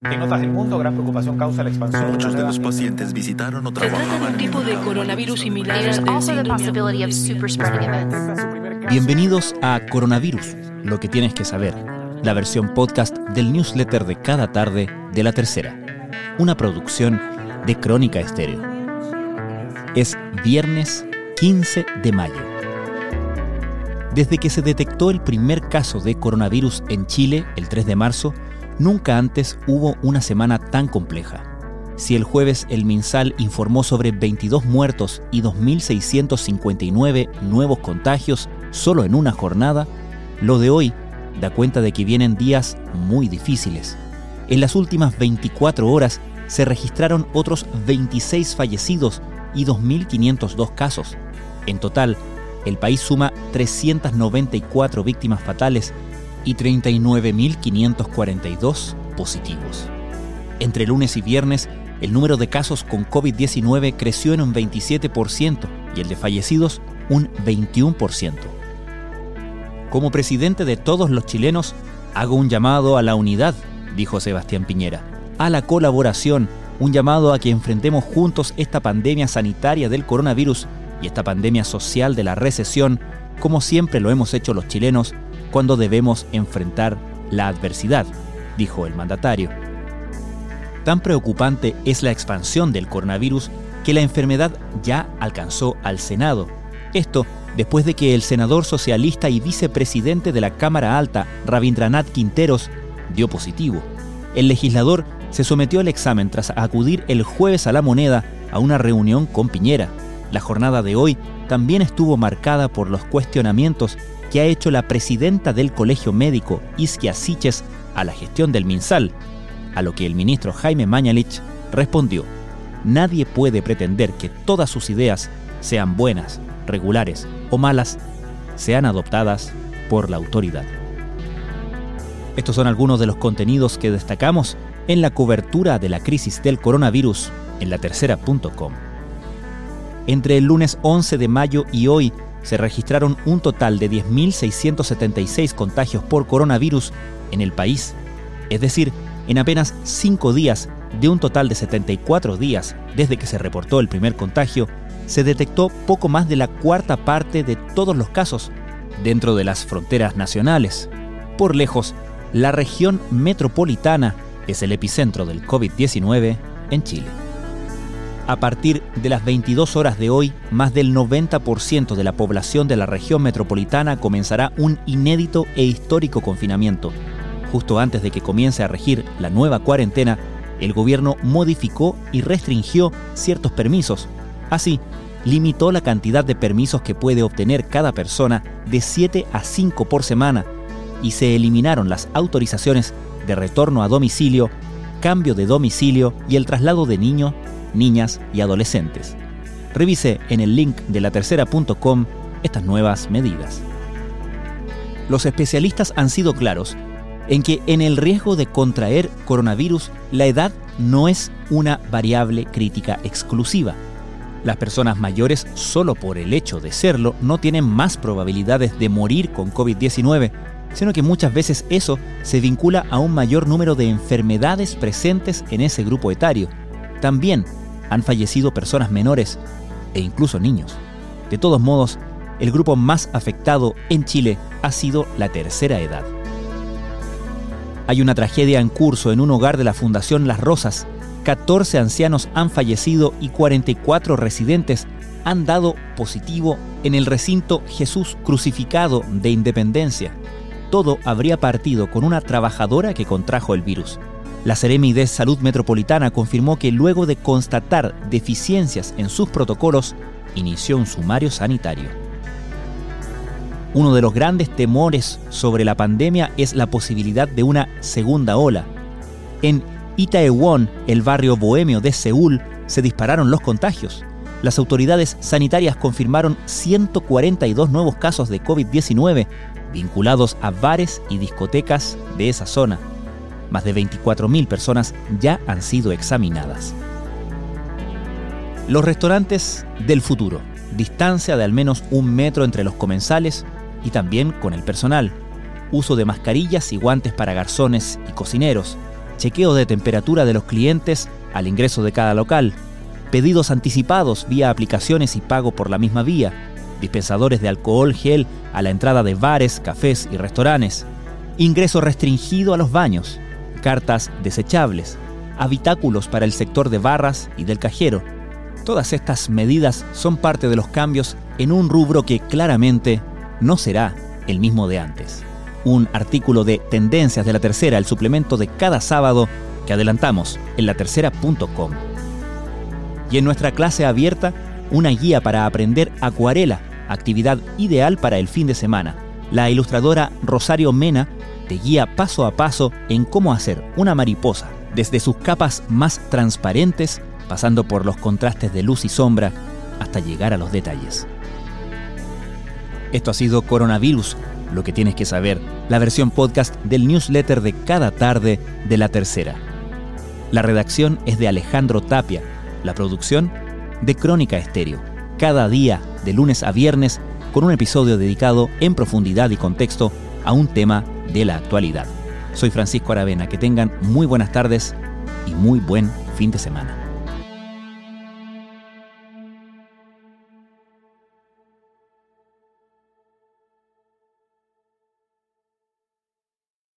En otras del mundo, gran preocupación causa la expansión. Muchos de los pacientes visitaron o Se trata de un tipo de coronavirus similar. Bienvenidos a Coronavirus, lo que tienes que saber, la versión podcast del newsletter de cada tarde de la tercera, una producción de Crónica Estéreo. Es viernes 15 de mayo. Desde que se detectó el primer caso de coronavirus en Chile el 3 de marzo, nunca antes hubo una semana tan compleja. Si el jueves el MinSal informó sobre 22 muertos y 2.659 nuevos contagios solo en una jornada, lo de hoy da cuenta de que vienen días muy difíciles. En las últimas 24 horas se registraron otros 26 fallecidos y 2.502 casos. En total, el país suma 394 víctimas fatales y 39.542 positivos. Entre lunes y viernes, el número de casos con COVID-19 creció en un 27% y el de fallecidos un 21%. Como presidente de todos los chilenos, hago un llamado a la unidad, dijo Sebastián Piñera, a la colaboración, un llamado a que enfrentemos juntos esta pandemia sanitaria del coronavirus y esta pandemia social de la recesión, como siempre lo hemos hecho los chilenos cuando debemos enfrentar la adversidad, dijo el mandatario. Tan preocupante es la expansión del coronavirus que la enfermedad ya alcanzó al Senado. Esto después de que el senador socialista y vicepresidente de la Cámara Alta, Rabindranath Quinteros, dio positivo. El legislador se sometió al examen tras acudir el jueves a la moneda a una reunión con Piñera. La jornada de hoy también estuvo marcada por los cuestionamientos que ha hecho la presidenta del Colegio Médico, Isquia Siches, a la gestión del MinSal, a lo que el ministro Jaime Mañalich respondió, nadie puede pretender que todas sus ideas, sean buenas, regulares o malas, sean adoptadas por la autoridad. Estos son algunos de los contenidos que destacamos en la cobertura de la crisis del coronavirus en la tercera.com. Entre el lunes 11 de mayo y hoy se registraron un total de 10.676 contagios por coronavirus en el país, es decir, en apenas 5 días de un total de 74 días desde que se reportó el primer contagio, se detectó poco más de la cuarta parte de todos los casos dentro de las fronteras nacionales. Por lejos, la región metropolitana es el epicentro del COVID-19 en Chile. A partir de las 22 horas de hoy, más del 90% de la población de la región metropolitana comenzará un inédito e histórico confinamiento. Justo antes de que comience a regir la nueva cuarentena, el gobierno modificó y restringió ciertos permisos. Así, limitó la cantidad de permisos que puede obtener cada persona de 7 a 5 por semana y se eliminaron las autorizaciones de retorno a domicilio, cambio de domicilio y el traslado de niños, niñas y adolescentes. Revise en el link de la tercera.com estas nuevas medidas. Los especialistas han sido claros en que en el riesgo de contraer coronavirus la edad no es una variable crítica exclusiva. Las personas mayores, solo por el hecho de serlo, no tienen más probabilidades de morir con COVID-19, sino que muchas veces eso se vincula a un mayor número de enfermedades presentes en ese grupo etario. También han fallecido personas menores e incluso niños. De todos modos, el grupo más afectado en Chile ha sido la tercera edad. Hay una tragedia en curso en un hogar de la Fundación Las Rosas. 14 ancianos han fallecido y 44 residentes han dado positivo en el recinto Jesús Crucificado de Independencia. Todo habría partido con una trabajadora que contrajo el virus. La Seremi de Salud Metropolitana confirmó que luego de constatar deficiencias en sus protocolos, inició un sumario sanitario. Uno de los grandes temores sobre la pandemia es la posibilidad de una segunda ola. En Itaewon, el barrio bohemio de Seúl, se dispararon los contagios. Las autoridades sanitarias confirmaron 142 nuevos casos de COVID-19 vinculados a bares y discotecas de esa zona. Más de 24.000 personas ya han sido examinadas. Los restaurantes del futuro. Distancia de al menos un metro entre los comensales y también con el personal. Uso de mascarillas y guantes para garzones y cocineros. chequeo de temperatura de los clientes al ingreso de cada local, pedidos anticipados vía aplicaciones y pago por la misma vía, dispensadores de alcohol gel a la entrada de bares, cafés y restaurantes, ingreso restringido a los baños, cartas desechables, habitáculos para el sector de barras y del cajero. Todas estas medidas son parte de los cambios en un rubro que claramente no será el mismo de antes. Un artículo de Tendencias de la Tercera, el suplemento de cada sábado que adelantamos en latercera.com. Y en nuestra clase abierta, una guía para aprender acuarela, actividad ideal para el fin de semana. La ilustradora Rosario Mena te guía paso a paso en cómo hacer una mariposa, desde sus capas más transparentes, pasando por los contrastes de luz y sombra, hasta llegar a los detalles. Esto ha sido Coronavirus, lo que tienes que saber, la versión podcast del newsletter de cada tarde de la tercera. La redacción es de Alejandro Tapia, la producción de Crónica Estéreo, cada día, de lunes a viernes, con un episodio dedicado en profundidad y contexto a un tema de la actualidad. Soy Francisco Aravena, que tengan muy buenas tardes y muy buen fin de semana.